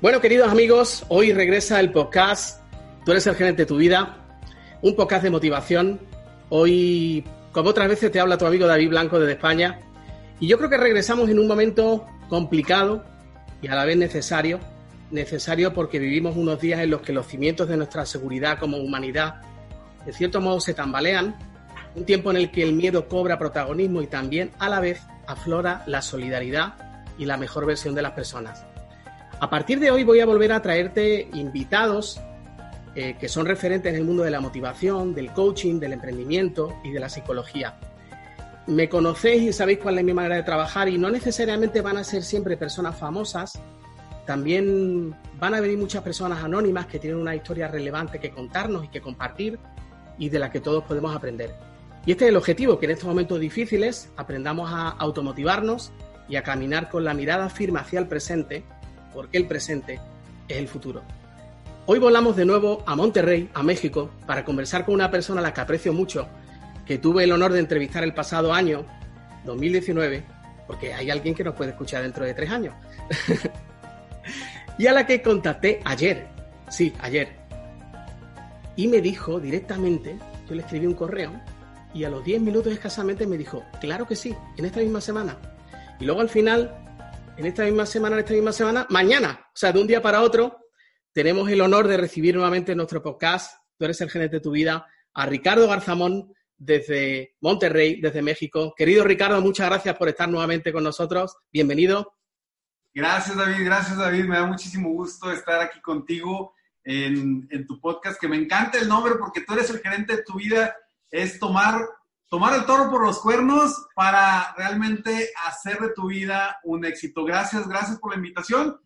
Bueno, queridos amigos, hoy regresa el podcast Tú eres el gerente de tu vida, un podcast de motivación. Hoy, como otras veces, te habla tu amigo David Blanco desde España y yo creo que regresamos en un momento complicado y a la vez necesario. Necesario porque vivimos unos días en los que los cimientos de nuestra seguridad como humanidad, de cierto modo, se tambalean. Un tiempo en el que el miedo cobra protagonismo y también, a la vez, aflora la solidaridad y la mejor versión de las personas. A partir de hoy voy a volver a traerte invitados eh, que son referentes en el mundo de la motivación, del coaching, del emprendimiento y de la psicología me conocéis y sabéis cuál es mi manera de trabajar y no necesariamente van a ser siempre personas famosas, también van a venir muchas personas anónimas que tienen una historia relevante que contarnos y que compartir y de la que todos podemos aprender. Y este es el objetivo, que en estos momentos difíciles aprendamos a automotivarnos y a caminar con la mirada firme hacia el presente, porque el presente es el futuro. Hoy volamos de nuevo a Monterrey, a México, para conversar con una persona a la que aprecio mucho que tuve el honor de entrevistar el pasado año, 2019, porque hay alguien que nos puede escuchar dentro de tres años, y a la que contacté ayer, sí, ayer, y me dijo directamente, yo le escribí un correo, y a los 10 minutos escasamente me dijo, claro que sí, en esta misma semana. Y luego al final, en esta misma semana, en esta misma semana, mañana, o sea, de un día para otro, tenemos el honor de recibir nuevamente en nuestro podcast, Tú eres el gerente de tu vida, a Ricardo Garzamón, desde Monterrey, desde México. Querido Ricardo, muchas gracias por estar nuevamente con nosotros. Bienvenido. Gracias, David. Gracias, David. Me da muchísimo gusto estar aquí contigo en, tu podcast, que me encanta el nombre porque tú eres el gerente de tu vida. Es tomar, tomar el toro por los cuernos para realmente hacer de tu vida un éxito. Gracias, gracias por la invitación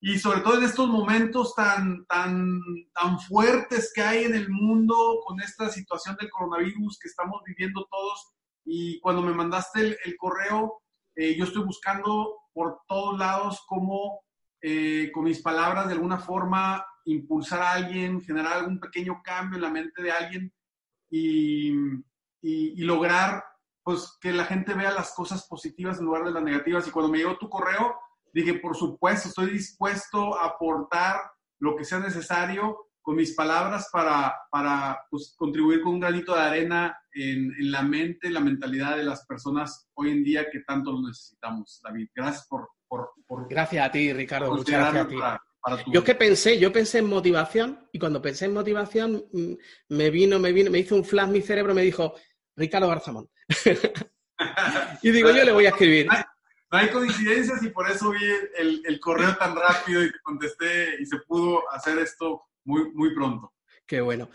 y sobre todo en estos momentos tan, tan, tan fuertes que hay en el mundo con esta situación del coronavirus que estamos viviendo todos. Y cuando me mandaste el, correo, eh, yo estoy buscando por todos lados cómo eh, con mis palabras de alguna forma impulsar a alguien, generar algún pequeño cambio en la mente de alguien y, y, y lograr pues que la gente vea las cosas positivas en lugar de las negativas. Y cuando me llegó tu correo, Dije, por supuesto, estoy dispuesto a aportar lo que sea necesario con mis palabras para, para pues, contribuir con un granito de arena en, en, la mente, la mentalidad de las personas hoy en día que tanto lo necesitamos, David. Gracias por... por, por gracias a ti, Ricardo. Muchas gracias a ti. Para, Yo que pensé, yo pensé en motivación y cuando pensé en motivación mm, me vino, me vino, me hizo un flash mi cerebro, me dijo, Ricardo Garzamón. y digo, yo le voy a escribir no hay coincidencias y por eso vi el, correo tan rápido y te contesté y se pudo hacer esto muy, muy pronto. Qué bueno.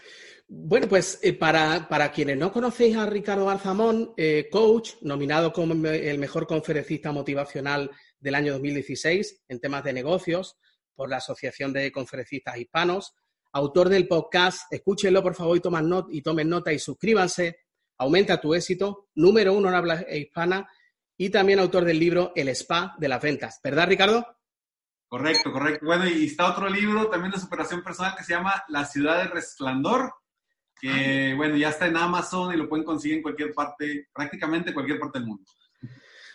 Bueno, pues eh, para, quienes no conocéis a Ricardo Garzamón, eh, coach, nominado como el mejor conferencista motivacional del año 2016 en temas de negocios por la Asociación de Conferencistas Hispanos, autor del podcast, escúchenlo por favor y, tomen nota, y tomen nota y suscríbanse, aumenta tu éxito, número uno en habla hispana y también autor del libro El Spa de las Ventas. ¿Verdad, Ricardo? Correcto, correcto. Bueno, y está otro libro también de superación personal que se llama La Ciudad del Resplandor, que, bueno, ya está en Amazon y lo pueden conseguir en cualquier parte, prácticamente cualquier parte del mundo.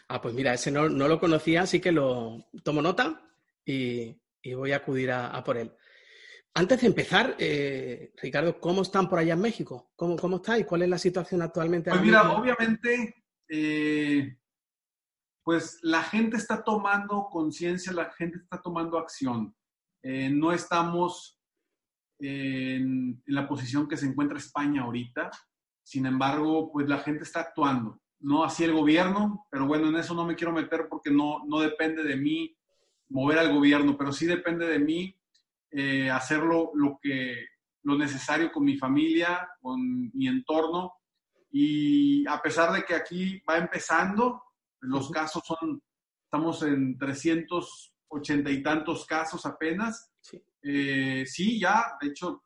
Ah, pues mira, ese no, lo conocía, así que lo tomo nota y, voy a acudir a, por él. Antes de empezar, eh, Ricardo, ¿cómo están por allá en México? ¿Cómo, cómo estáis? ¿Cuál es la situación actualmente? Pues mira, obviamente eh, pues la gente está tomando conciencia, la gente está tomando acción. Eh, no estamos en, la posición que se encuentra España ahorita, sin embargo, pues la gente está actuando. No así el gobierno, pero bueno, en eso no me quiero meter porque no, no depende de mí mover al gobierno, pero sí depende de mí eh, hacerlo lo, que, lo necesario con mi familia, con mi entorno. Y a pesar de que aquí va empezando, los casos son, estamos en 300 ochenta y tantos casos apenas. Sí. Eh, sí, ya, de hecho,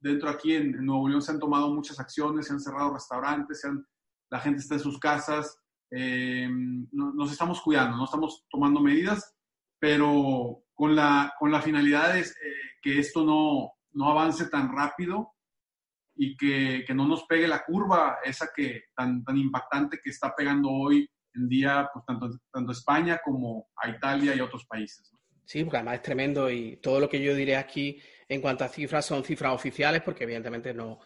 dentro aquí en, Nuevo León se han tomado muchas acciones, se han cerrado restaurantes, se han, la gente está en sus casas, eh, nos estamos cuidando, no estamos tomando medidas, pero con la, con la finalidad de eh, que esto no, no avance tan rápido y que, que, no nos pegue la curva esa que tan, tan impactante que está pegando hoy en día pues, tanto, tanto España como a Italia y otros países. Sí, porque además es tremendo y todo lo que yo diré aquí en cuanto a cifras son cifras oficiales porque evidentemente no,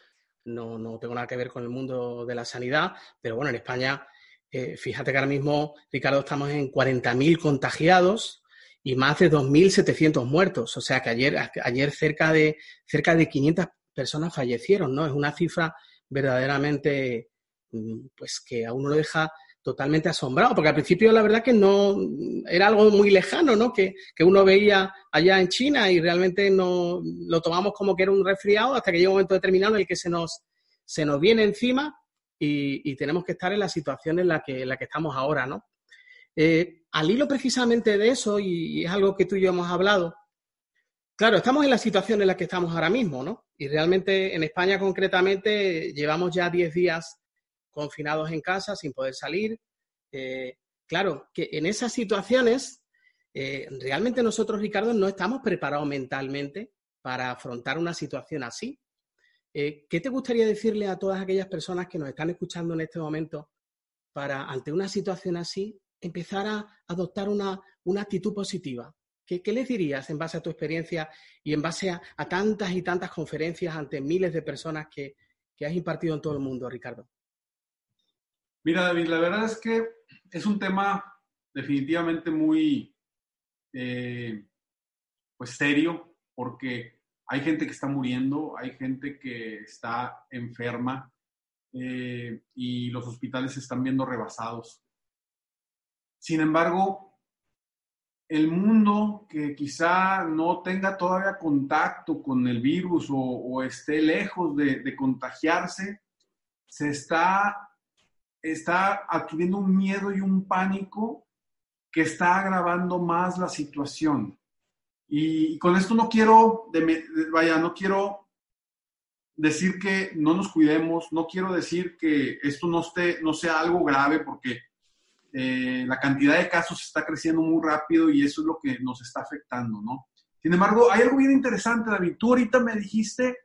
no, no tengo nada que ver con el mundo de la sanidad, pero bueno, en España eh, fíjate que ahora mismo, Ricardo, estamos en 40.000 contagiados y más de 2.700 muertos. O sea que ayer, ayer cerca, de, cerca de 500 personas fallecieron, ¿no? Es una cifra verdaderamente, mm, pues que a uno lo deja totalmente asombrado, porque al principio la verdad que no era algo muy lejano, ¿no? Que, que, uno veía allá en China y realmente no lo tomamos como que era un resfriado hasta que llega un momento determinado en el que se nos, se nos viene encima y, tenemos que estar en la situación en la que, en la que estamos ahora, ¿no? Eh, al hilo precisamente de eso, y, es algo que tú y yo hemos hablado, claro, estamos en la situación en la que estamos ahora mismo, ¿no? Y realmente en España concretamente llevamos ya 10 días confinados en casa sin poder salir. Eh, claro, que en esas situaciones eh, realmente nosotros, Ricardo, no estamos preparados mentalmente para afrontar una situación así. ¿Qué te gustaría decirle a todas aquellas personas que nos están escuchando en este momento para, ante una situación así, empezar a adoptar una, actitud positiva? ¿Qué, les dirías en base a tu experiencia y en base a, tantas y tantas conferencias ante miles de personas que, has impartido en todo el mundo, Ricardo? Mira, David, la verdad es que es un tema definitivamente muy eh, pues serio, porque hay gente que está muriendo, hay gente que está enferma eh, y los hospitales se están viendo rebasados. Sin embargo, el mundo que quizá no tenga todavía contacto con el virus o, esté lejos de, contagiarse, se está, está adquiriendo un miedo y un pánico que está agravando más la situación. Y, con esto no quiero, vaya, no quiero decir que no nos cuidemos, no quiero decir que esto no, esté, no sea algo grave, porque eh, la cantidad de casos está creciendo muy rápido y eso es lo que nos está afectando, ¿no? Sin embargo, hay algo bien interesante, David. Tú ahorita me dijiste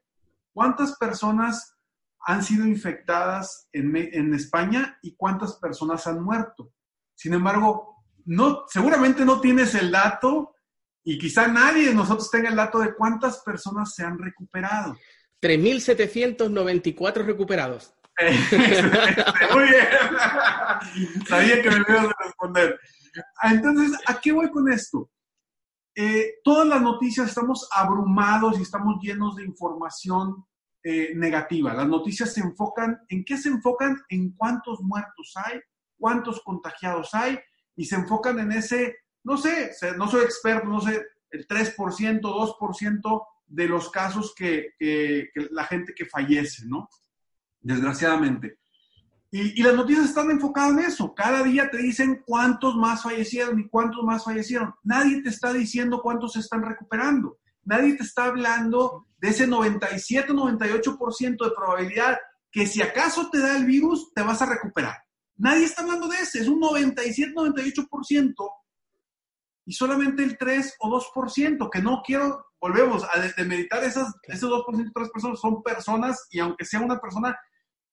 cuántas personas han sido infectadas en, España y cuántas personas han muerto. Sin embargo, no, seguramente no tienes el dato y quizá nadie de nosotros tenga el dato de cuántas personas se han recuperado. 3.794 recuperados. Muy bien. Sabía que me ibas a responder. Entonces, ¿a qué voy con esto? Eh, todas las noticias estamos abrumados y estamos llenos de información eh, negativa. Las noticias se enfocan, ¿en qué se enfocan? En cuántos muertos hay, cuántos contagiados hay, y se enfocan en ese no sé, no soy experto, no sé, el 3%, 2% de los casos que, la gente que fallece, ¿no? Desgraciadamente. Y, las noticias están enfocadas en eso. Cada día te dicen cuántos más fallecieron y cuántos más fallecieron. Nadie te está diciendo cuántos se están recuperando. Nadie te está hablando de ese 97, 98% de probabilidad que si acaso te da el virus, te vas a recuperar. Nadie está hablando de ese. Es un 97, 98% y solamente el 3 o 2%, que no quiero, volvemos a demeritar esas, ese 2%, 3% son personas y aunque sea una persona,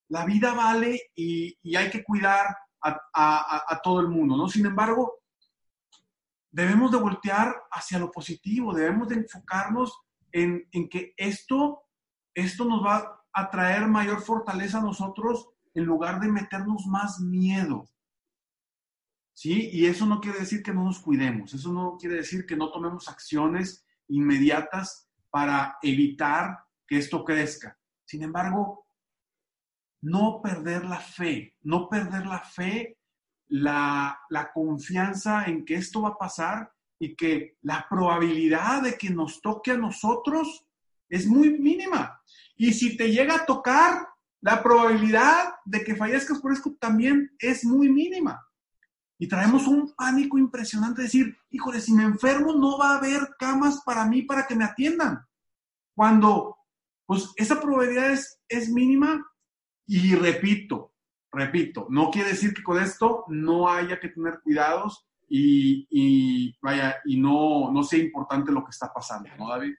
la vida vale y, hay que cuidar a, todo el mundo, ¿no? Sin embargo, debemos de voltear hacia lo positivo, debemos de enfocarnos en, en que esto, esto nos va a traer mayor fortaleza a nosotros en lugar de meternos más miedo. ¿sí? Y eso no quiere decir que no nos cuidemos, eso no quiere decir que no tomemos acciones inmediatas para evitar que esto crezca. Sin embargo, no perder la fe, no perder la fe, la, la confianza en que esto va a pasar y que la probabilidad de que nos toque a nosotros es muy mínima. Y si te llega a tocar, la probabilidad de que fallezcas por esto también es muy mínima. Y traemos un pánico impresionante, decir, híjole, si me enfermo no va a haber camas para mí para que me atiendan. Cuando, pues, esa probabilidad es, es mínima y repito, repito, no quiere decir que con esto no haya que tener cuidados y, vaya, y no, no sea importante lo que está pasando, ¿no, David?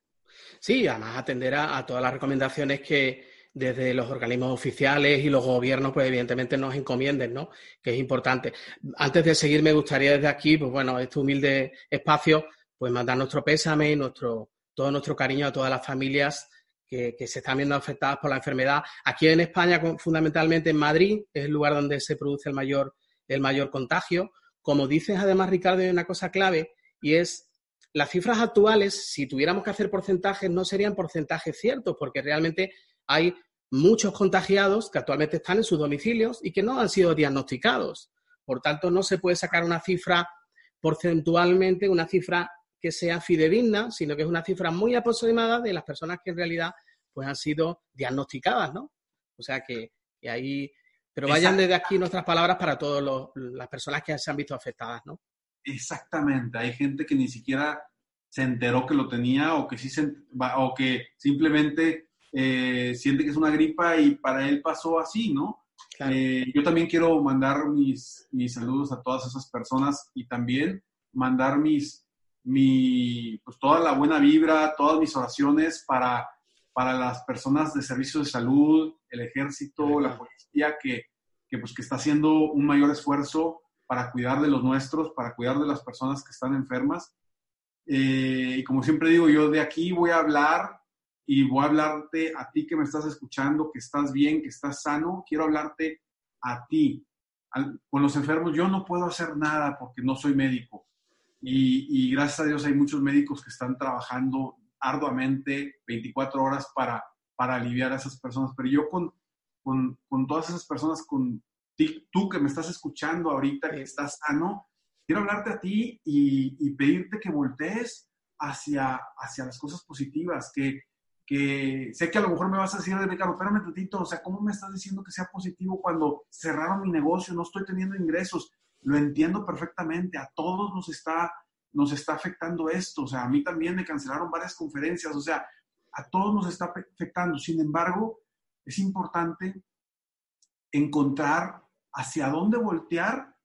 Sí, además atender a, todas las recomendaciones que desde los organismos oficiales y los gobiernos, pues evidentemente nos encomienden, ¿no? Que es importante. Antes de seguir, me gustaría desde aquí, pues bueno, este humilde espacio, pues mandar nuestro pésame y nuestro, todo nuestro cariño a todas las familias que, se están viendo afectadas por la enfermedad. Aquí en España, fundamentalmente en Madrid, es el lugar donde se produce el mayor, el mayor contagio. Como dices además, Ricardo, hay una cosa clave y es las cifras actuales, si tuviéramos que hacer porcentajes, no serían porcentajes ciertos, porque realmente hay muchos contagiados que actualmente están en sus domicilios y que no han sido diagnosticados. Por tanto, no se puede sacar una cifra porcentualmente, una cifra que sea fidedigna, sino que es una cifra muy aproximada de las personas que en realidad pues, han sido diagnosticadas, ¿no? O sea que, ahí pero vayan desde aquí nuestras palabras para todas las personas que se han visto afectadas, ¿no? Exactamente, hay gente que ni siquiera se enteró que lo tenía o que, sí se, o que simplemente eh, siente que es una gripa y para él pasó así, ¿no? Eh, yo también quiero mandar mis, mis saludos a todas esas personas y también mandar mis, mi, pues toda la buena vibra, todas mis oraciones para, para las personas de servicios de salud, el ejército, la policía, que, que, pues, que está haciendo un mayor esfuerzo para cuidar de los nuestros, para cuidar de las personas que están enfermas. Eh, y como siempre digo, yo de aquí voy a hablar y voy a hablarte a ti que me estás escuchando, que estás bien, que estás sano. Quiero hablarte a ti. con los enfermos yo no puedo hacer nada porque no soy médico. Y, y, gracias a Dios hay muchos médicos que están trabajando arduamente 24 horas para, para aliviar a esas personas. Pero yo con, con, con todas esas personas, con tú que me estás escuchando ahorita, que estás sano, quiero hablarte a ti y, pedirte que voltees hacia, hacia las cosas positivas, que, que sé que a lo mejor me vas a decir, Ricardo, espérame tantito, o sea, ¿cómo me estás diciendo que sea positivo cuando cerraron mi negocio, no estoy teniendo ingresos? Lo entiendo perfectamente, a todos nos está, nos está afectando esto, o sea, a mí también me cancelaron varias conferencias, o sea, a todos nos está afectando. Sin embargo, es importante encontrar hacia dónde voltear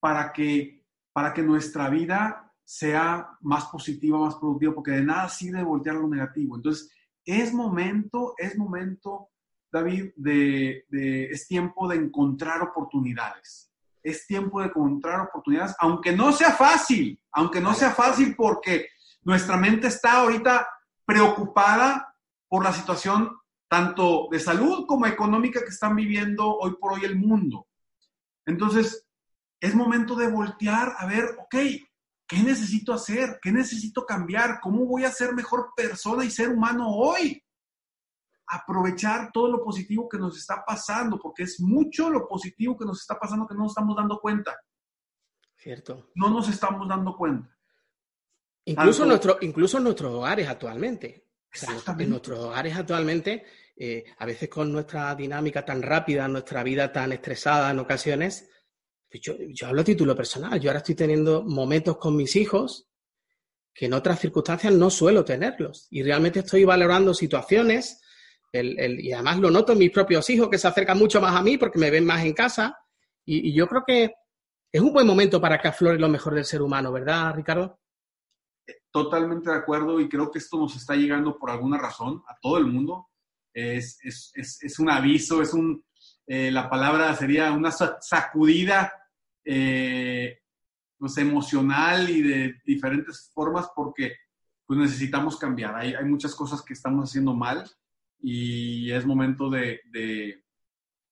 para que, para que nuestra vida sea más positiva, más productiva, porque de nada sirve voltear lo negativo. Entonces, es momento, es momento, David, de, es tiempo de encontrar oportunidades. Es tiempo de encontrar oportunidades, aunque no sea fácil, aunque no sea fácil porque nuestra mente está ahorita preocupada por la situación tanto de salud como económica que están viviendo hoy por hoy el mundo. Entonces, es momento de voltear a ver, ok, ¿qué necesito hacer? ¿Qué necesito cambiar? ¿Cómo voy a ser mejor persona y ser humano hoy? Aprovechar todo lo positivo que nos está pasando, porque es mucho lo positivo que nos está pasando que no nos estamos dando cuenta. Cierto. No nos estamos dando cuenta. Incluso, nuestro, incluso en nuestros hogares actualmente. en nuestros hogares actualmente eh, a veces con nuestra dinámica tan rápida, nuestra vida tan estresada en ocasiones, pues yo, hablo a título personal, yo ahora estoy teniendo momentos con mis hijos que en otras circunstancias no suelo tenerlos y realmente estoy valorando situaciones y además lo noto en mis propios hijos que se acercan mucho más a mí porque me ven más en casa y, y yo creo que es un buen momento para que aflore lo mejor del ser humano, ¿verdad, Ricardo? Totalmente de acuerdo y creo que esto nos está llegando por alguna razón a todo el mundo es, es, es, un aviso, es un, eh, la palabra sería una sacudida eh, pues, emocional y de diferentes formas porque pues necesitamos cambiar. Hay, hay muchas cosas que estamos haciendo mal y es momento de, de,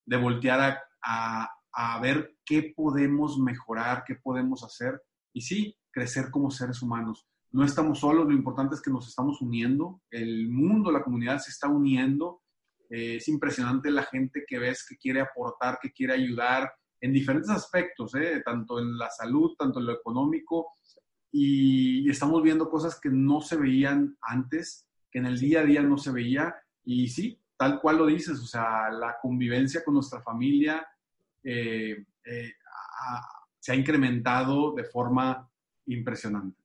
de voltear a, a, a, ver qué podemos mejorar, qué podemos hacer. Y sí, crecer como seres humanos. No estamos solos, lo importante es que nos estamos uniendo, el mundo, la comunidad se está uniendo. Eh, es impresionante la gente que ves que quiere aportar, que quiere ayudar en diferentes aspectos, eh, tanto en la salud, tanto en lo económico, y estamos viendo cosas que no se veían antes, que en el día a día no se veía, y sí, tal cual lo dices, o sea, la convivencia con nuestra familia, eh, se ha incrementado de forma impresionante.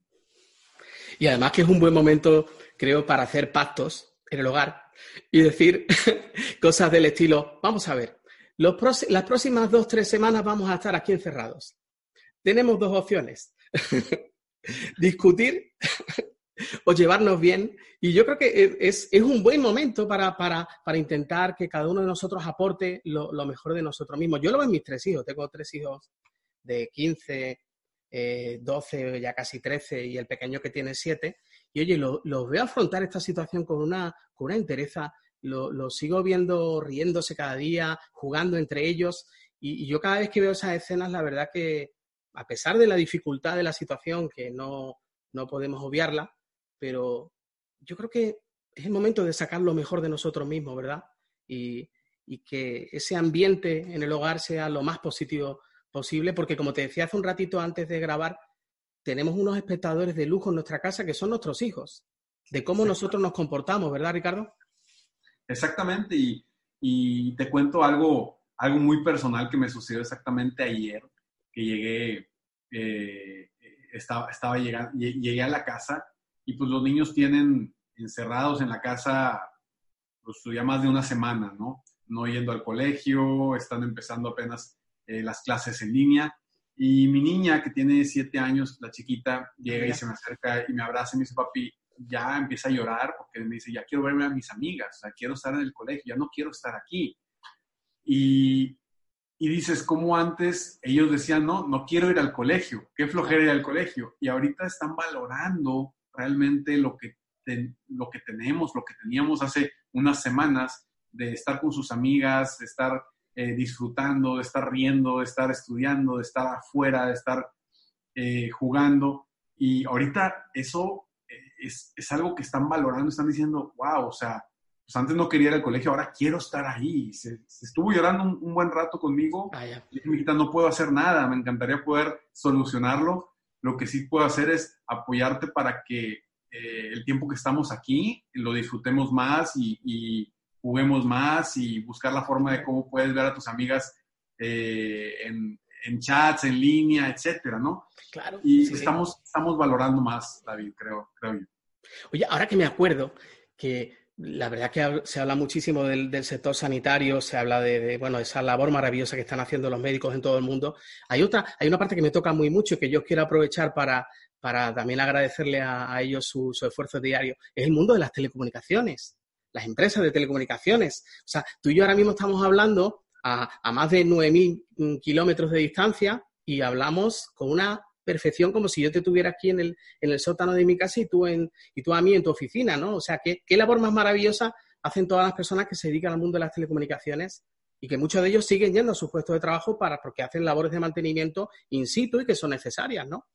Y además que es un buen momento, creo, para hacer pactos en el hogar y decir cosas del estilo, vamos a ver, las próximas dos, tres semanas vamos a estar aquí encerrados. Tenemos dos opciones. Discutir o llevarnos bien. Y yo creo que es, un buen momento para, intentar que cada uno de nosotros aporte lo, mejor de nosotros mismos. Yo lo veo en mis tres hijos. Tengo tres hijos de 15, 12, eh, ya casi 13 y el pequeño que tiene 7. Y oye, los veo afrontar esta situación con una, con una entereza. Lo, sigo viendo riéndose cada día, jugando entre ellos. Y, yo cada vez que veo esas escenas, la verdad que, a pesar de la dificultad de la situación, que no, no podemos obviarla, pero yo creo que es el momento de sacar lo mejor de nosotros mismos, ¿verdad? Y, y que ese ambiente en el hogar sea lo más positivo posible, porque como te decía hace un ratito antes de grabar, tenemos unos espectadores de lujo en nuestra casa que son nuestros hijos, de cómo nosotros nos comportamos, ¿verdad, Ricardo? Exactamente, y, y, te cuento algo, algo muy personal que me sucedió exactamente ayer, que llegué, eh, estaba, estaba llegando, llegué a la casa y pues los niños tienen encerrados en la casa pues ya más de una semana, ¿no? No yendo al colegio, están empezando apenas eh, las clases en línea. Y mi niña, que tiene siete años, la chiquita, llega y se me acerca y me abraza y me dice, papi, ya empieza a llorar porque me dice, ya quiero verme a mis amigas, o sea, quiero estar en el colegio, ya no quiero estar aquí. Y, y dices, como antes ellos decían, no, no quiero ir al colegio, qué flojera ir al colegio. Y ahorita están valorando realmente lo que, lo que tenemos, lo que teníamos hace unas semanas, de estar con sus amigas, de estar eh, disfrutando, de estar riendo, de estar estudiando, de estar afuera, de estar eh, jugando. Y ahorita eso eh, es, es, algo que están valorando, están diciendo, wow, o sea, pues antes no quería ir al colegio, ahora quiero estar ahí. Se, estuvo llorando un, buen rato conmigo. Ah, y dije, no puedo hacer nada, me encantaría poder solucionarlo. Lo que sí puedo hacer es apoyarte para que el tiempo que estamos aquí lo disfrutemos más y juguemos más y buscar la forma de cómo puedes ver a tus amigas eh, en, chats, en línea, etcétera, ¿no? Claro. Y estamos, estamos valorando más, David, creo, creo yo. Oye, ahora que me acuerdo que la verdad que se habla muchísimo del, sector sanitario, se habla de, bueno, esa labor maravillosa que están haciendo los médicos en todo el mundo. Hay otra, hay una parte que me toca muy mucho y que yo quiero aprovechar para, para también agradecerle a, ellos su, su, esfuerzo diario. Es el mundo de las telecomunicaciones las empresas de telecomunicaciones. O sea, tú y yo ahora mismo estamos hablando a, más de 9.000 mm, kilómetros de distancia y hablamos con una perfección como si yo te tuviera aquí en el, en el sótano de mi casa y tú, en, y tú a mí en tu oficina, ¿no? O sea, ¿qué, qué labor más maravillosa hacen todas las personas que se dedican al mundo de las telecomunicaciones y que muchos de ellos siguen yendo a sus puestos de trabajo para, porque hacen labores de mantenimiento in situ y que son necesarias, ¿no?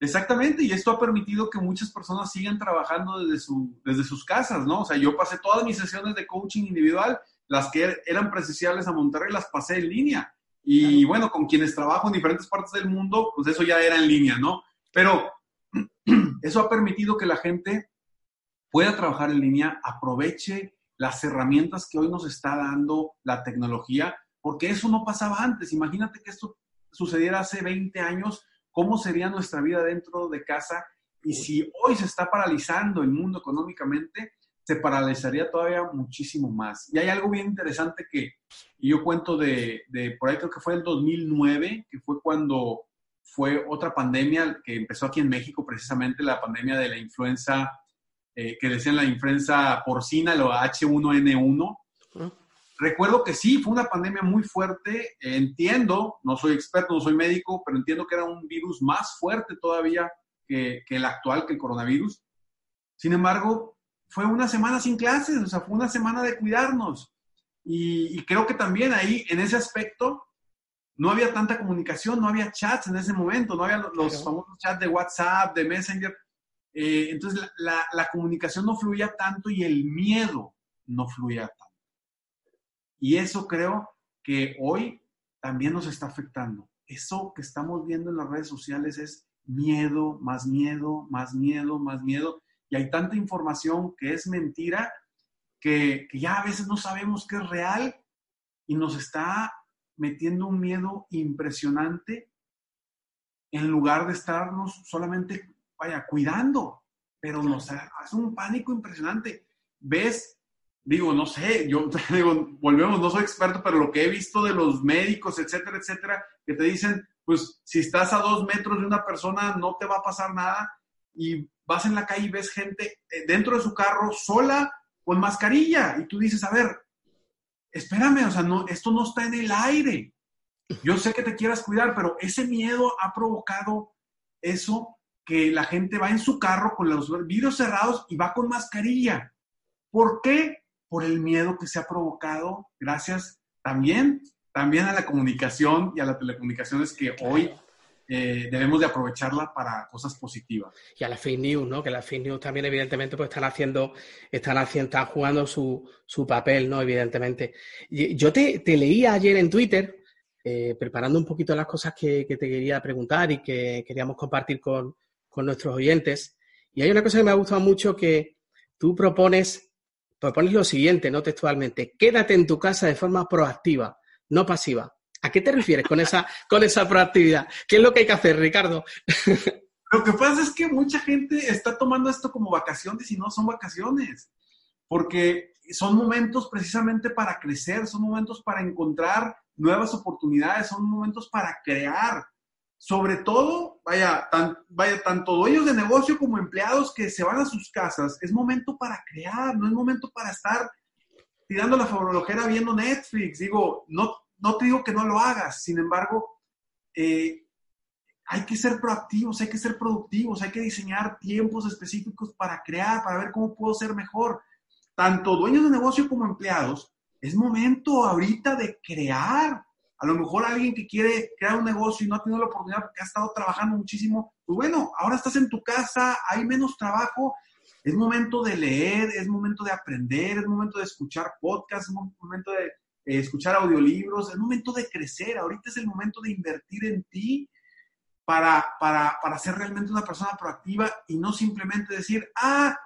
Exactamente, y esto ha permitido que muchas personas sigan trabajando desde, su, desde sus casas, ¿no? O sea, yo pasé todas mis sesiones de coaching individual, las que eran presenciales a Monterrey, las pasé en línea. Y bueno, con quienes trabajo en diferentes partes del mundo, pues eso ya era en línea, ¿no? Pero eso ha permitido que la gente pueda trabajar en línea, aproveche las herramientas que hoy nos está dando la tecnología, porque eso no pasaba antes. Imagínate que esto sucediera hace 20 años cómo sería nuestra vida dentro de casa y si hoy se está paralizando el mundo económicamente, se paralizaría todavía muchísimo más. Y hay algo bien interesante que yo cuento de, por ahí creo que fue el 2009, que fue cuando fue otra pandemia que empezó aquí en México, precisamente la pandemia de la influenza, eh, que decían la influenza porcina, lo H1N1. Recuerdo que sí, fue una pandemia muy fuerte. Entiendo, no soy experto, no soy médico, pero entiendo que era un virus más fuerte todavía que, el actual, que el coronavirus. Sin embargo, fue una semana sin clases, o sea, fue una semana de cuidarnos. Y, creo que también ahí, en ese aspecto, no había tanta comunicación, no había chats en ese momento, no había los, famosos chats de WhatsApp, de Messenger. Eh, entonces, la, la comunicación no fluía tanto y el miedo no fluía tanto. Y eso creo que hoy también nos está afectando. Eso que estamos viendo en las redes sociales es miedo, más miedo, más miedo, más miedo. Y hay tanta información que es mentira que, ya a veces no sabemos qué es real y nos está metiendo un miedo impresionante en lugar de estarnos solamente, vaya, cuidando, pero nos hace un pánico impresionante. ¿Ves? Digo, no sé, yo digo, volvemos, no soy experto, pero lo que he visto de los médicos, etcétera, etcétera, que te dicen, pues si estás a dos metros de una persona no te va a pasar nada y vas en la calle y ves gente eh, dentro de su carro sola con mascarilla y tú dices, a ver, espérame, o sea, no, esto no está en el aire. Yo sé que te quieras cuidar, pero ese miedo ha provocado eso que la gente va en su carro con los vidrios cerrados y va con mascarilla. ¿Por qué? Por el miedo que se ha provocado gracias también, también a la comunicación y a las telecomunicaciones que hoy eh, debemos de aprovecharla para cosas positivas. Y a las fake news, ¿no? Que las fake news también, evidentemente, pues están haciendo, están haciendo, están jugando su, su papel, ¿no? Evidentemente. Yo te, te leía ayer en Twitter, eh, preparando un poquito las cosas que, que, te quería preguntar y que queríamos compartir con, con nuestros oyentes. Y hay una cosa que me ha gustado mucho que tú propones, propones lo siguiente, no textualmente, quédate en tu casa de forma proactiva, no pasiva. ¿A qué te refieres con esa, con esa proactividad? ¿Qué es lo que hay que hacer, Ricardo? Lo que pasa es que mucha gente está tomando esto como vacaciones y no son vacaciones, porque son momentos precisamente para crecer, son momentos para encontrar nuevas oportunidades, son momentos para crear. Sobre todo, vaya, vaya, tanto dueños de negocio como empleados que se van a sus casas, es momento para crear, no es momento para estar tirando la favorologera viendo Netflix. Digo, no, no te digo que no lo hagas, sin embargo, eh, hay que ser proactivos, hay que ser productivos, hay que diseñar tiempos específicos para crear, para ver cómo puedo ser mejor. Tanto dueños de negocio como empleados, es momento ahorita de crear. A lo mejor alguien que quiere crear un negocio y no ha tenido la oportunidad porque ha estado trabajando muchísimo, pues bueno, ahora estás en tu casa, hay menos trabajo, es momento de leer, es momento de aprender, es momento de escuchar podcasts, es momento de eh, escuchar audiolibros, el momento de crecer, ahorita es el momento de invertir en ti para, para, para ser realmente una persona proactiva y no simplemente decir, ah,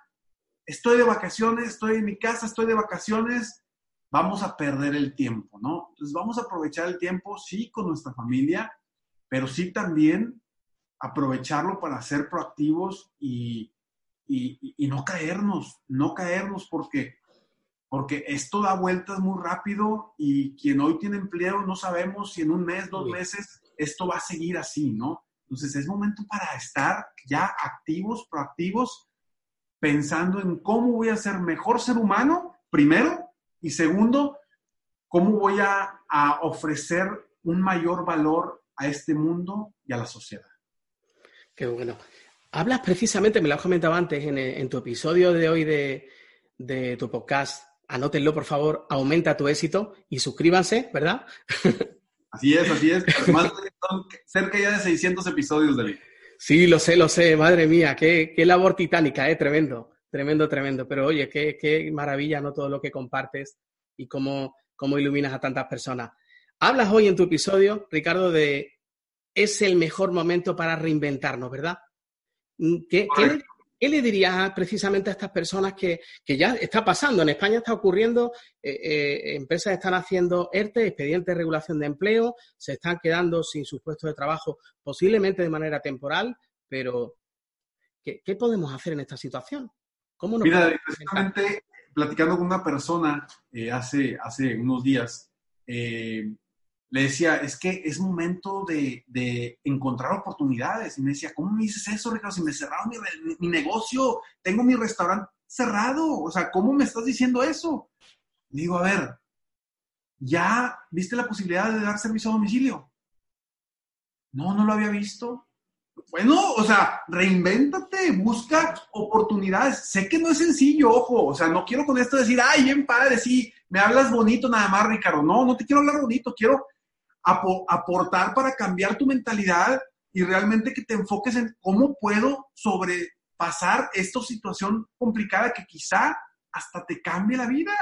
estoy de vacaciones, estoy en mi casa, estoy de vacaciones, vamos a perder el tiempo, ¿no? Entonces vamos a aprovechar el tiempo, sí, con nuestra familia, pero sí también aprovecharlo para ser proactivos y, y, y no caernos, no caernos porque porque esto da vueltas muy rápido y quien hoy tiene empleo no sabemos si en un mes, dos meses, esto va a seguir así, ¿no? Entonces es momento para estar ya activos, proactivos, pensando en cómo voy a ser mejor ser humano, primero, y segundo, cómo voy a, ofrecer un mayor valor a este mundo y a la sociedad. Qué bueno. Hablas precisamente, me lo has comentado antes, en, tu episodio de hoy de, de tu podcast, anótenlo por favor, aumenta tu éxito y suscríbanse, ¿verdad? Así es, así es. Además, son cerca ya de 600 episodios, David. Sí, lo sé, lo sé, madre mía, qué, qué labor titánica, ¿eh? Tremendo, tremendo, tremendo. Pero oye, qué, qué maravilla, ¿no? Todo lo que compartes y cómo, cómo iluminas a tantas personas. Hablas hoy en tu episodio, Ricardo, de es el mejor momento para reinventarnos, ¿verdad? ¿Qué, ¿qué, ¿Qué le dirías precisamente a estas personas que, ya está pasando? En España está ocurriendo, eh, eh, empresas están haciendo ERTE, expedientes de regulación de empleo, se están quedando sin sus puestos de trabajo, posiblemente de manera temporal, pero ¿qué, podemos hacer en esta situación? ¿Cómo Mira, precisamente platicando con una persona eh, hace, hace unos días, le decía, es que es momento de, encontrar oportunidades. Y me decía, ¿cómo me dices eso, Ricardo? Si me cerraron mi, negocio, tengo mi restaurante cerrado. O sea, ¿cómo me estás diciendo eso? digo, a ver, ¿ya viste la posibilidad de dar servicio a domicilio? No, no lo había visto. Bueno, o sea, reinvéntate, busca oportunidades. Sé que no es sencillo, ojo, o sea, no quiero con esto decir, ay, bien padre, sí, me hablas bonito nada más, Ricardo. No, no te quiero hablar bonito, quiero aportar para cambiar tu mentalidad y realmente que te enfoques en cómo puedo sobrepasar esta situación complicada que quizá hasta te cambie la vida.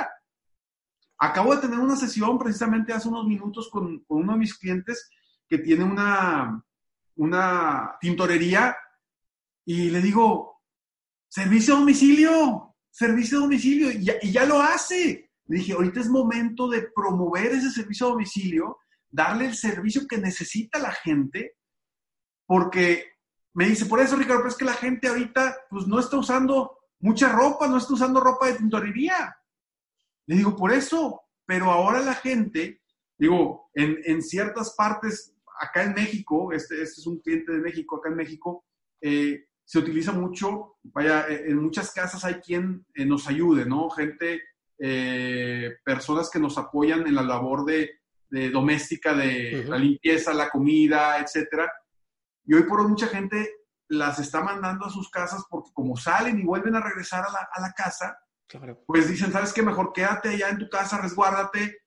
Acabo de tener una sesión precisamente hace unos minutos con, uno de mis clientes que tiene una, tintorería y le digo, servicio a domicilio, servicio a domicilio, y ya, y ya lo hace. Le dije, ahorita es momento de promover ese servicio a domicilio darle el servicio que necesita la gente, porque me dice, por eso, Ricardo, pero es que la gente ahorita pues no está usando mucha ropa, no está usando ropa de tintorería. Le digo, por eso, pero ahora la gente, digo, en, en ciertas partes, acá en México, este, este, es un cliente de México, acá en México, eh, se utiliza mucho, vaya, eh, en muchas casas hay quien eh, nos ayude, ¿no? Gente, personas que nos apoyan en la labor de, de doméstica, de la limpieza, la comida, etcétera. Y hoy por hoy mucha gente las está mandando a sus casas porque como salen y vuelven a regresar a la, a la casa, pues dicen, ¿sabes qué? Mejor quédate allá en tu casa, resguárdate.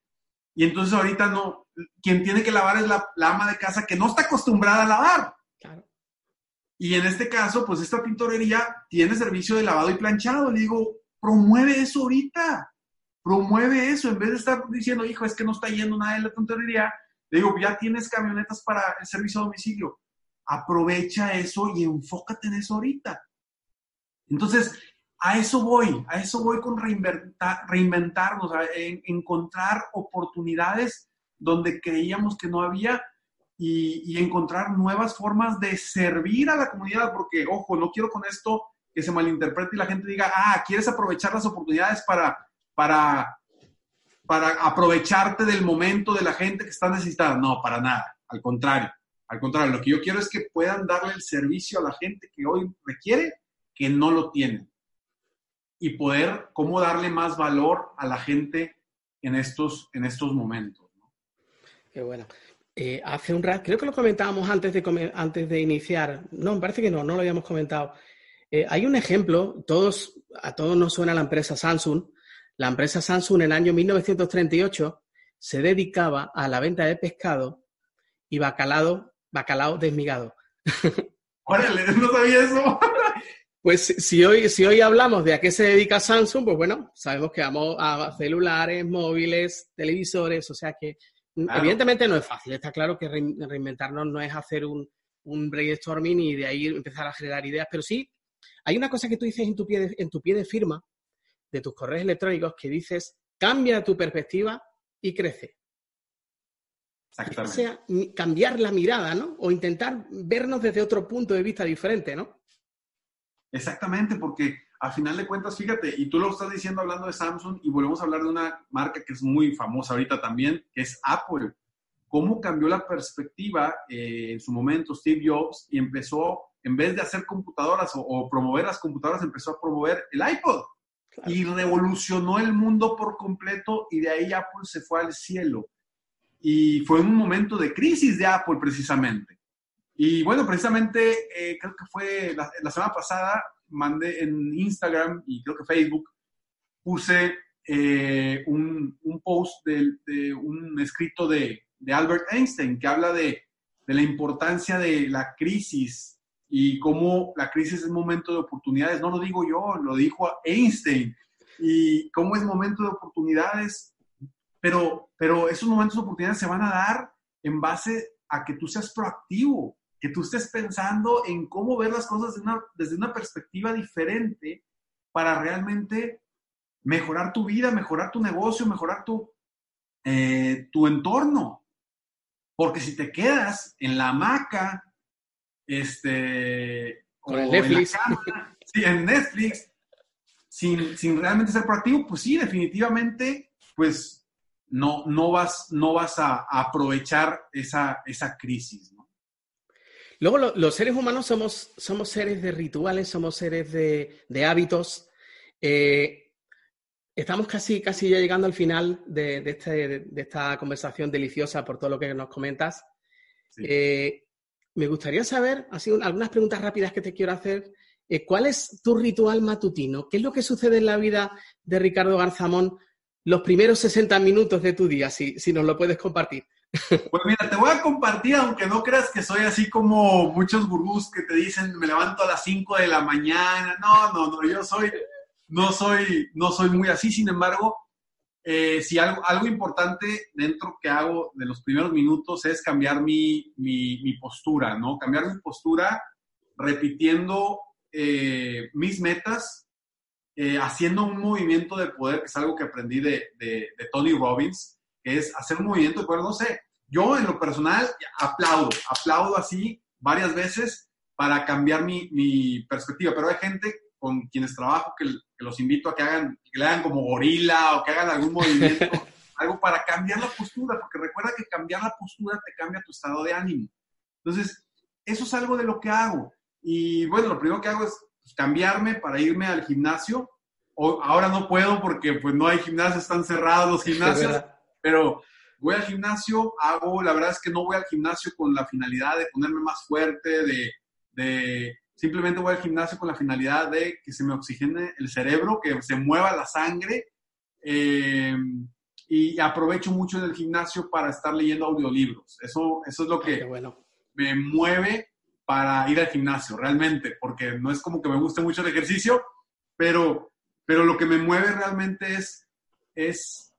Y entonces ahorita no, quien tiene que lavar es la, ama de casa que no está acostumbrada a lavar. Y en este caso, pues esta pintorería tiene servicio de lavado y planchado. Le digo, promueve eso ahorita. Promueve eso. En vez de estar diciendo, hijo, es que no está yendo nada en la tintorería. Le digo, ya tienes camionetas para el servicio a domicilio aprovecha eso y enfócate en eso ahorita. Entonces, a eso voy, a eso voy con reinventarnos, a encontrar oportunidades donde creíamos que no había y, encontrar nuevas formas de servir a la comunidad, porque, ojo, no quiero con esto que se malinterprete y la gente diga, ah, quieres aprovechar las oportunidades para, para, para aprovecharte del momento de la gente que está necesitada. No, para nada, al contrario. Al contrario, lo que yo quiero es que puedan darle el servicio a la gente que hoy requiere, que no lo tienen. Y poder, cómo darle más valor a la gente en estos, en estos momentos. Qué bueno. Eh, hace un rato, creo que lo comentábamos antes de, antes de iniciar. No, me parece que no, no lo habíamos comentado. Eh, hay un ejemplo, todos, a todos nos suena la empresa Samsung. La empresa Samsung en el año 1938 se dedicaba a la venta de pescado y bacalao bacalao desmigado. Órale, no sabía eso. Pues si hoy, si hoy hablamos de a qué se dedica Samsung, pues bueno, sabemos que vamos a celulares, móviles, televisores, o sea que evidentemente no es fácil. Está claro que reinventarnos no es hacer un, un, brainstorming y de ahí empezar a generar ideas, pero sí hay una cosa que tú dices en tu pie de, en tu pie de firma de tus correos electrónicos que dices, cambia tu perspectiva y crece. O sea, cambiar la mirada, ¿no? O intentar vernos desde otro punto de vista diferente, ¿no? Exactamente, porque a final de cuentas, fíjate, y tú lo estás diciendo hablando de Samsung, y volvemos a hablar de una marca que es muy famosa ahorita también, que es Apple. ¿Cómo cambió la perspectiva eh, en su momento Steve Jobs y empezó, en vez de hacer computadoras o, promover las computadoras, empezó a promover el iPod? Y revolucionó el mundo por completo y de ahí Apple se fue al cielo y fue un momento de crisis de Apple precisamente. Y bueno, precisamente eh, creo que fue la, semana pasada, mandé en Instagram y creo que Facebook, puse eh, un, un, post de, un escrito de, de, Albert Einstein que habla de, de, la importancia de la crisis y cómo la crisis es momento de oportunidades. No lo digo yo, lo dijo Einstein. Y cómo es momento de oportunidades pero, pero esos momentos de oportunidad se van a dar en base a que tú seas proactivo, que tú estés pensando en cómo ver las cosas desde una, perspectiva diferente para realmente mejorar tu vida, mejorar tu negocio, mejorar tu, eh, tu entorno. Porque si te quedas en la hamaca, este, Con el Netflix. En, en Netflix, sin, sin realmente ser proactivo, pues sí, definitivamente, pues no, no, vas, no vas a, aprovechar esa, esa crisis. ¿no? Luego, los seres humanos somos, somos seres de rituales, somos seres de, de hábitos. Eh, estamos casi, casi ya llegando al final de, de, este, de, esta conversación deliciosa por todo lo que nos comentas. Eh, me gustaría saber, así algunas preguntas rápidas que te quiero hacer. Eh, ¿Cuál es tu ritual matutino? ¿Qué es lo que sucede en la vida de Ricardo Garzamón los primeros 60 minutos de tu día, si, si nos lo puedes compartir. Pues mira, te voy a compartir, aunque no creas que soy así como muchos gurús que te dicen, me levanto a las 5 de la mañana. No, no, no, yo soy, no soy, no soy muy así. Sin embargo, eh, si algo, algo importante dentro que hago de los primeros minutos es cambiar mi, mi, postura, ¿no? Cambiar mi postura repitiendo eh, mis metas eh, haciendo un movimiento de poder, que es algo que aprendí de, de, Tony Robbins, que es hacer un movimiento de poder, no sé, yo en lo personal aplaudo, aplaudo así varias veces para cambiar mi, mi perspectiva, pero hay gente con quienes trabajo que, los invito a que hagan, que le hagan como gorila o que hagan algún movimiento, algo para cambiar la postura, porque recuerda que cambiar la postura te cambia tu estado de ánimo. Entonces, eso es algo de lo que hago. Y bueno, lo primero que hago es pues, cambiarme para irme al gimnasio. O, ahora no puedo porque pues no hay gimnasios, están cerrados los gimnasios, pero voy al gimnasio, hago, la verdad es que no voy al gimnasio con la finalidad de ponerme más fuerte, de, de simplemente voy al gimnasio con la finalidad de que se me oxigene el cerebro, que se mueva la sangre. Eh, y aprovecho mucho en el gimnasio para estar leyendo audiolibros. Eso, eso es lo que me mueve para ir al gimnasio, realmente, porque no es como que me guste mucho el ejercicio, pero, pero lo que me mueve realmente es, es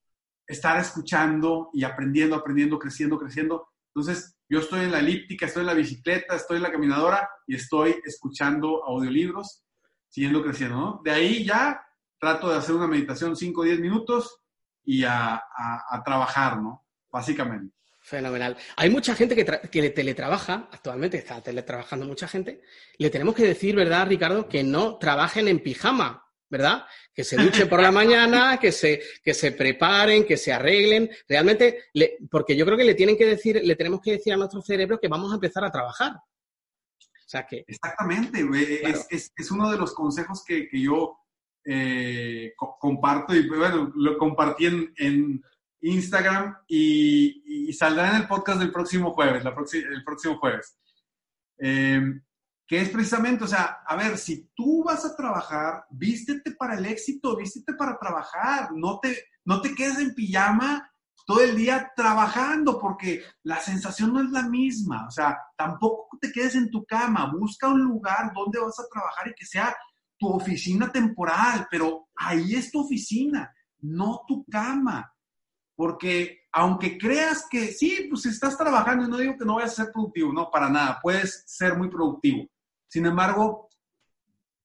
estar escuchando y aprendiendo, aprendiendo, creciendo, creciendo. Entonces, yo estoy en la elíptica, estoy en la bicicleta, estoy en la caminadora y estoy escuchando audiolibros, siguiendo creciendo. De ahí ya trato de hacer una meditación 5 o 10 minutos y a, a, trabajar, ¿no? Básicamente. Fenomenal. Hay mucha gente que, que, teletrabaja, actualmente está teletrabajando mucha gente. Le tenemos que decir, ¿verdad, Ricardo, que no trabajen en pijama, ¿verdad? Que se duchen por la mañana, que se, que se preparen, que se arreglen. Realmente, porque yo creo que le tienen que decir, le tenemos que decir a nuestro cerebro que vamos a empezar a trabajar. O sea que. Exactamente, es, es, es, uno de los consejos que, que yo eh, comparto y bueno, lo compartí en, Instagram y, saldrá en el podcast del próximo jueves, la el próximo jueves. Eh, que es precisamente, o sea, a ver, si tú vas a trabajar, vístete para el éxito, vístete para trabajar, no te, no te quedes en pijama todo el día trabajando, porque la sensación no es la misma, o sea, tampoco te quedes en tu cama, busca un lugar donde vas a trabajar y que sea tu oficina temporal, pero ahí es tu oficina, no tu cama. Porque aunque creas que sí, pues estás trabajando, y no digo que no vayas a ser productivo, no, para nada, puedes ser muy productivo. Sin embargo,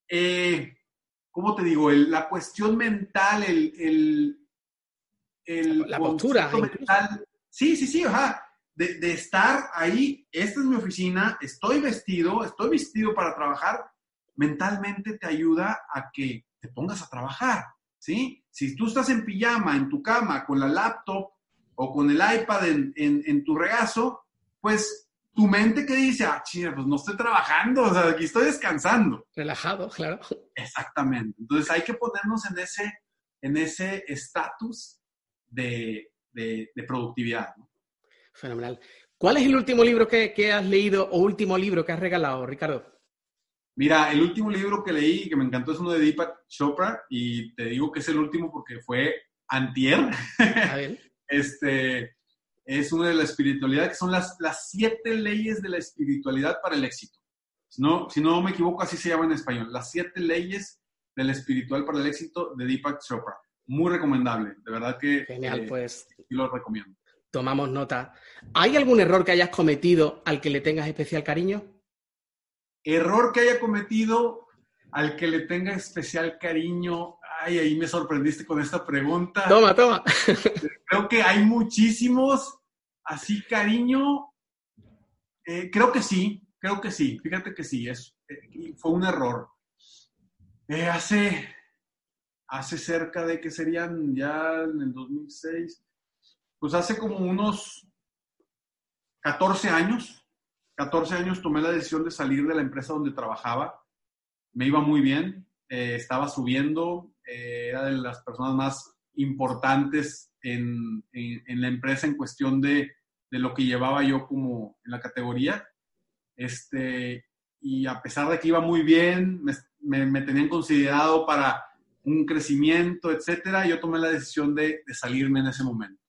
eh, ¿cómo te digo? la cuestión mental, el... la postura. Mental, sí, sí, sí, ajá. De, de estar ahí, esta es mi oficina, estoy vestido, estoy vestido para trabajar, mentalmente te ayuda a que te pongas a trabajar, ¿sí? Si tú estás en pijama, en tu cama, con la laptop o con el iPad en, tu regazo, pues tu mente que dice, ah, chile, pues no estoy trabajando, o sea, aquí estoy descansando. Relajado, claro. Exactamente. Entonces hay que ponernos en ese en ese estatus de, productividad. Fenomenal. ¿Cuál es el último libro que, que, has leído o último libro que has regalado, Ricardo? Mira, el último libro que leí y que me encantó es uno de Deepak Chopra y te digo que es el último porque fue antier. este, es uno de la espiritualidad, que son las, las siete leyes de la espiritualidad para el éxito. Si no, si no me equivoco, así se llama en español. Las siete leyes de la espiritual para el éxito de Deepak Chopra. Muy recomendable, de verdad que... Genial, eh, pues. Y lo recomiendo. Tomamos nota. ¿Hay algún error que hayas cometido al que le tengas especial cariño? Error que haya cometido al que le tenga especial cariño. Ay, ahí me sorprendiste con esta pregunta. Toma, toma. Creo que hay muchísimos. Así, cariño. Eh, creo que sí, creo que sí. Fíjate que sí, es, eh, fue un error. Eh, hace, hace cerca de que serían ya en el 2006, pues hace como unos 14 años, 14 años tomé la decisión de salir de la empresa donde trabajaba. Me iba muy bien, estaba subiendo, era de las personas más importantes en, la empresa en cuestión de, lo que llevaba yo como en la categoría. Este, y a pesar de que iba muy bien, me, tenían considerado para un crecimiento, etcétera, yo tomé la decisión de salirme en ese momento.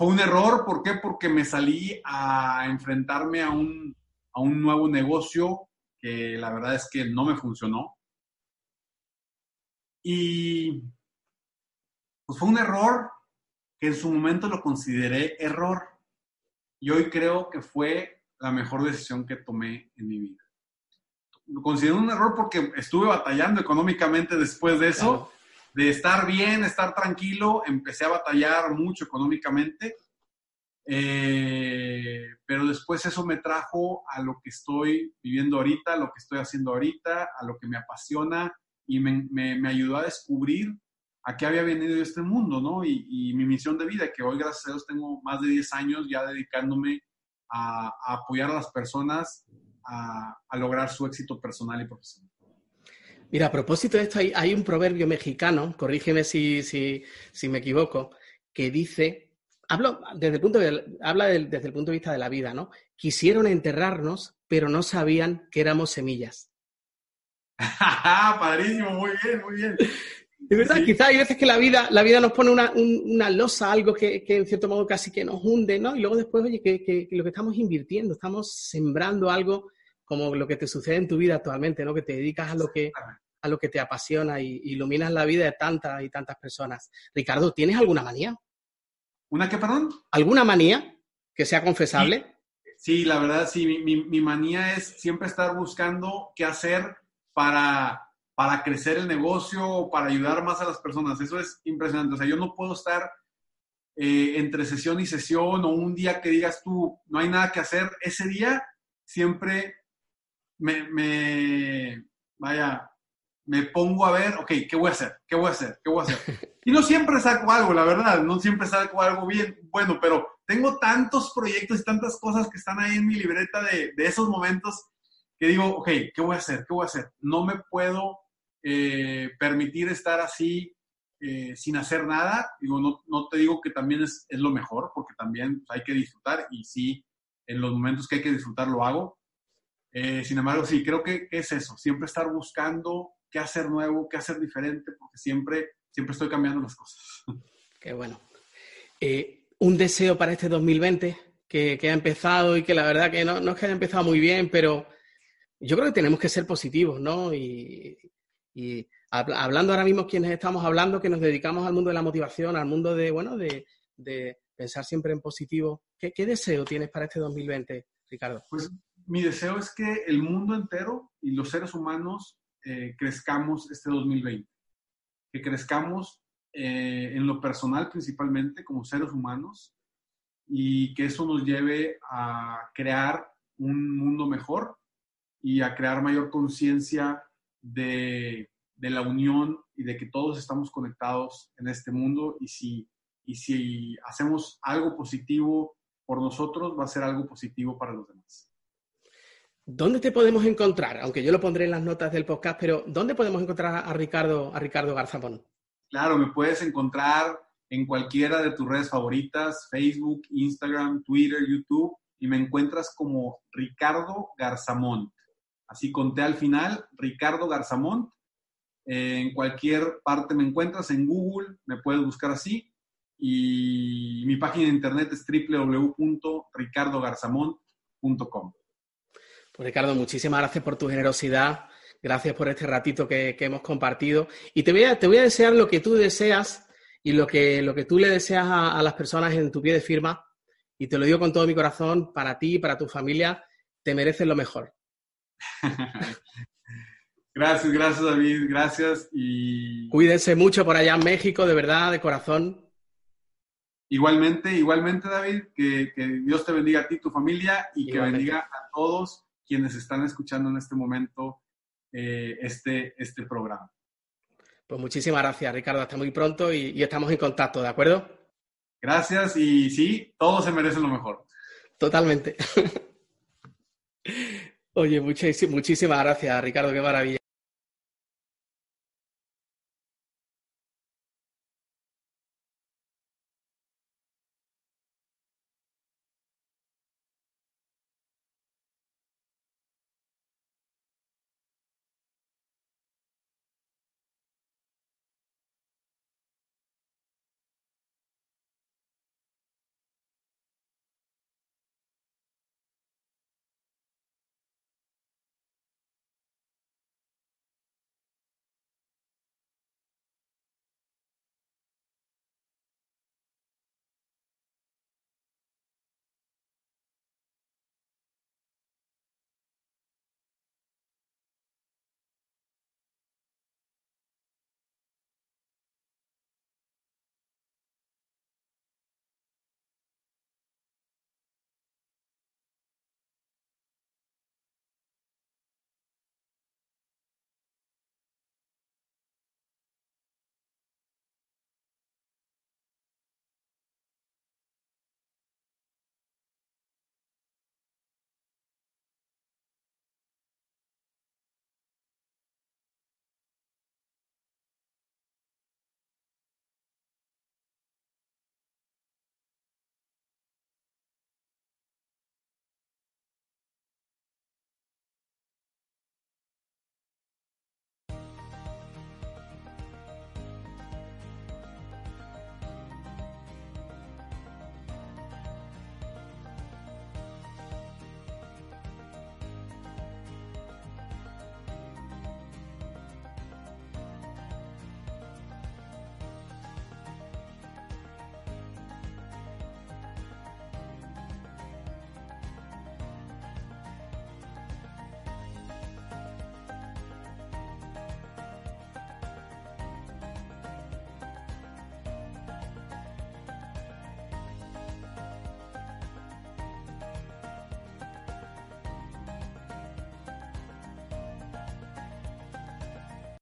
Fue un error, ¿por qué? Porque me salí a enfrentarme a un, a un nuevo negocio que la verdad es que no me funcionó. Y pues fue un error que en su momento lo consideré error. Y hoy creo que fue la mejor decisión que tomé en mi vida. Lo considero un error porque estuve batallando económicamente después de eso de estar bien, estar tranquilo, empecé a batallar mucho económicamente. Eh, pero después eso me trajo a lo que estoy viviendo ahorita, a lo que estoy haciendo ahorita, a lo que me apasiona y me, me, ayudó a descubrir a qué había venido este mundo, ¿no? Y, mi misión de vida, que hoy, gracias a Dios, tengo más de 10 años ya dedicándome a, apoyar a las personas a, a, lograr su éxito personal y profesional. Mira, a propósito de esto, hay, hay un proverbio mexicano, corrígeme si, si, si me equivoco, que dice hablo desde el punto de, habla desde el punto de vista de la vida, ¿no? Quisieron enterrarnos, pero no sabían que éramos semillas. Padrísimo, muy bien, muy bien. De verdad, quizás hay veces que la vida, la vida nos pone una, una losa, algo que, que, en cierto modo casi que nos hunde, ¿no? Y luego después, oye, que, que, lo que estamos invirtiendo, estamos sembrando algo como lo que te sucede en tu vida actualmente, ¿no? Que te dedicas a lo que, a lo que te apasiona y iluminas la vida de tantas y tantas personas. Ricardo, ¿tienes alguna manía? ¿Una qué, perdón? ¿Alguna manía que sea confesable? Sí, la verdad, sí. Mi, manía es siempre estar buscando qué hacer para, para crecer el negocio o para ayudar más a las personas. Eso es impresionante. O sea, yo no puedo estar eh, entre sesión y sesión o un día que digas tú, no hay nada que hacer. Ese día siempre me, me vaya, me pongo a ver, ok, ¿qué voy a hacer? ¿Qué voy a hacer? ¿Qué voy a hacer? Y no siempre saco algo, la verdad, no siempre saco algo bien bueno, pero tengo tantos proyectos y tantas cosas que están ahí en mi libreta de, de esos momentos que digo, ok, ¿qué voy a hacer? ¿Qué voy a hacer? No me puedo eh, permitir estar así eh, sin hacer nada. No, te digo que también es, lo mejor, porque también hay que disfrutar y sí, en los momentos que hay que disfrutar lo hago. Eh, sin embargo, sí, creo que es eso, siempre estar buscando qué hacer nuevo, qué hacer diferente, porque siempre, siempre estoy cambiando las cosas. Qué bueno. Un deseo para este 2020 que, ha empezado y que la verdad que no, no, es que haya empezado muy bien, pero yo creo que tenemos que ser positivos, ¿no? Y hablando ahora mismo quienes estamos hablando, que nos dedicamos al mundo de la motivación, al mundo de, bueno, de, de pensar siempre en positivo. ¿Qué, ¿Qué, deseo tienes para este 2020, Ricardo? Pues mi deseo es que el mundo entero y los seres humanos eh, crezcamos este 2020, que crezcamos eh, en lo personal principalmente como seres humanos y que eso nos lleve a crear un mundo mejor y a crear mayor conciencia de, de, la unión y de que todos estamos conectados en este mundo y si, y si hacemos algo positivo por nosotros, va a ser algo positivo para los demás. ¿Dónde te podemos encontrar? Aunque yo lo pondré en las notas del podcast, pero ¿dónde podemos encontrar a Ricardo, a Ricardo Garzamón? Claro, me puedes encontrar en cualquiera de tus redes favoritas, Facebook, Instagram, Twitter, YouTube, y me encuentras como Ricardo Garzamont. Así conté al final, Ricardo Garzamont. en cualquier parte me encuentras, en Google, me puedes buscar así. Y mi página de internet es www.ricardogarzamont.com. Pues Ricardo, muchísimas gracias por tu generosidad, gracias por este ratito que, hemos compartido. Y te voy, a, te voy a desear lo que tú deseas y lo que, lo que tú le deseas a, las personas en tu pie de firma. Y te lo digo con todo mi corazón, para ti y para tu familia, te mereces lo mejor. gracias, gracias David, gracias. Y... Cuídense mucho por allá en México, de verdad, de corazón. Igualmente, igualmente David, que, Dios te bendiga a ti, tu familia y que bendiga a todos quienes están escuchando en este momento eh, este, este programa. Pues muchísimas gracias, Ricardo. Hasta muy pronto y, estamos en contacto, ¿de acuerdo? Gracias y sí, todos se merecen lo mejor. Totalmente. Oye, muchísimas gracias, Ricardo, qué maravilla.